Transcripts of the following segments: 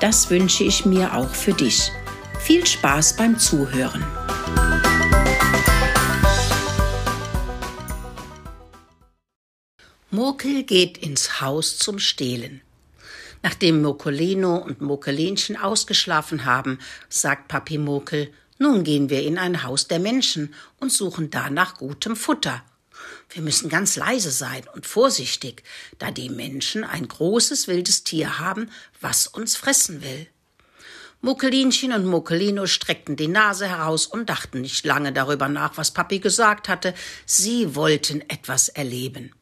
Das wünsche ich mir auch für dich. Viel Spaß beim Zuhören. Murkel geht ins Haus zum Stehlen. Nachdem Mokolino und Mokelinchen ausgeschlafen haben, sagt Papi Mokel, nun gehen wir in ein Haus der Menschen und suchen da nach gutem Futter. Wir müssen ganz leise sein und vorsichtig, da die Menschen ein großes wildes Tier haben, was uns fressen will. Muckelinchen und Muckelino streckten die Nase heraus und dachten nicht lange darüber nach, was Papi gesagt hatte. Sie wollten etwas erleben.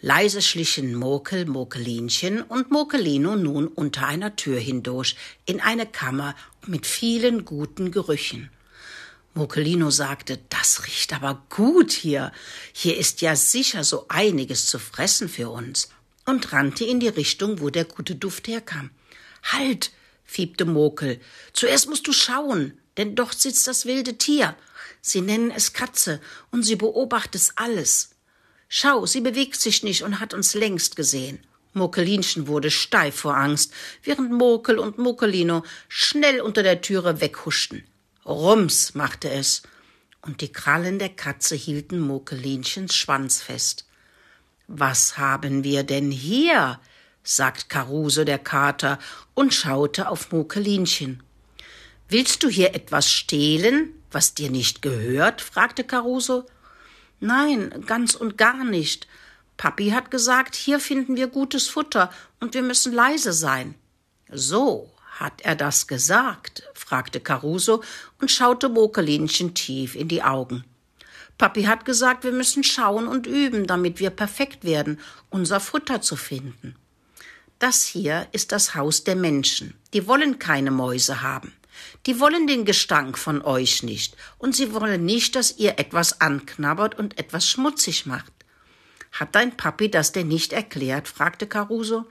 Leise schlichen Mokel, Mokelinchen und Mokelino nun unter einer Tür hindurch in eine Kammer mit vielen guten Gerüchen. Mokelino sagte, das riecht aber gut hier. Hier ist ja sicher so einiges zu fressen für uns. Und rannte in die Richtung, wo der gute Duft herkam. Halt, fiebte Mokel. Zuerst musst du schauen, denn dort sitzt das wilde Tier. Sie nennen es Katze, und sie beobachtet alles. Schau, sie bewegt sich nicht und hat uns längst gesehen. Mokelinchen wurde steif vor Angst, während Mokel und Mokelino schnell unter der Türe weghuschten. Rums machte es, und die Krallen der Katze hielten Mokelinchens Schwanz fest. Was haben wir denn hier? sagt Caruso der Kater und schaute auf Mokelinchen. Willst du hier etwas stehlen, was dir nicht gehört? fragte Caruso. Nein, ganz und gar nicht. Papi hat gesagt, hier finden wir gutes Futter und wir müssen leise sein. So, hat er das gesagt? Fragte Caruso und schaute Mokelinchen tief in die Augen. Papi hat gesagt, wir müssen schauen und üben, damit wir perfekt werden, unser Futter zu finden. Das hier ist das Haus der Menschen. Die wollen keine Mäuse haben. Die wollen den Gestank von euch nicht, und sie wollen nicht, dass ihr etwas anknabbert und etwas schmutzig macht. Hat dein Papi das denn nicht erklärt? fragte Caruso.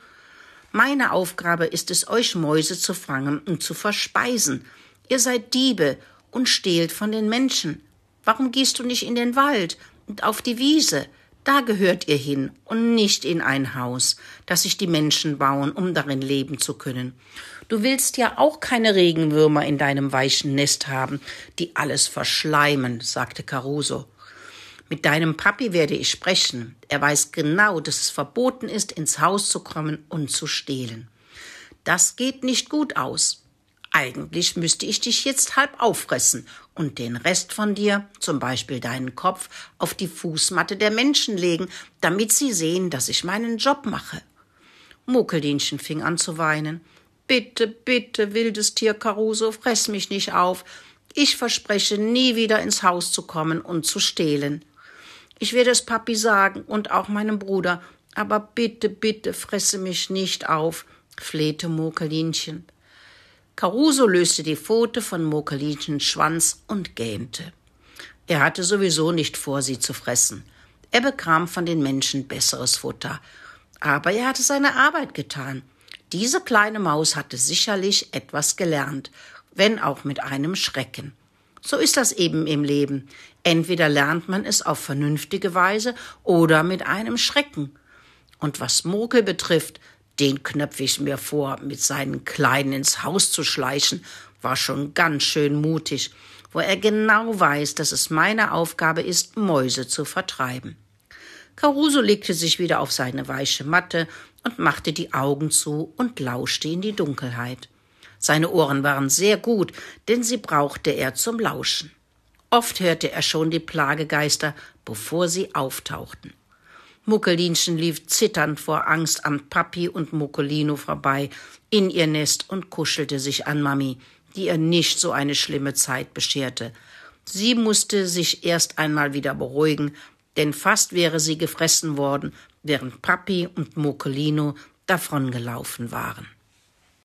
Meine Aufgabe ist es, euch Mäuse zu fangen und zu verspeisen. Ihr seid Diebe und stehlt von den Menschen. Warum gehst du nicht in den Wald und auf die Wiese? Da gehört ihr hin und nicht in ein Haus, das sich die Menschen bauen, um darin leben zu können. Du willst ja auch keine Regenwürmer in deinem weichen Nest haben, die alles verschleimen, sagte Caruso. Mit deinem Papi werde ich sprechen. Er weiß genau, dass es verboten ist, ins Haus zu kommen und zu stehlen. Das geht nicht gut aus. Eigentlich müsste ich dich jetzt halb auffressen und den Rest von dir, zum Beispiel deinen Kopf, auf die Fußmatte der Menschen legen, damit sie sehen, dass ich meinen Job mache. Muckeldinchen fing an zu weinen. Bitte, bitte, wildes Tier Caruso, fress mich nicht auf. Ich verspreche, nie wieder ins Haus zu kommen und zu stehlen. Ich werde es Papi sagen und auch meinem Bruder, aber bitte, bitte fresse mich nicht auf, flehte Mokelinchen. Caruso löste die Pfote von Mokelinchens Schwanz und gähnte. Er hatte sowieso nicht vor, sie zu fressen. Er bekam von den Menschen besseres Futter. Aber er hatte seine Arbeit getan. Diese kleine Maus hatte sicherlich etwas gelernt, wenn auch mit einem Schrecken. So ist das eben im Leben. Entweder lernt man es auf vernünftige Weise oder mit einem Schrecken. Und was Mokel betrifft, den knöpfe ich mir vor, mit seinen Kleinen ins Haus zu schleichen, war schon ganz schön mutig, wo er genau weiß, dass es meine Aufgabe ist, Mäuse zu vertreiben. Caruso legte sich wieder auf seine weiche Matte und machte die Augen zu und lauschte in die Dunkelheit. Seine Ohren waren sehr gut, denn sie brauchte er zum Lauschen. Oft hörte er schon die Plagegeister, bevor sie auftauchten. Muckelinchen lief zitternd vor Angst an Papi und Muckelino vorbei in ihr Nest und kuschelte sich an Mami, die ihr nicht so eine schlimme Zeit bescherte. Sie musste sich erst einmal wieder beruhigen, denn fast wäre sie gefressen worden, während Papi und Muckelino davongelaufen waren.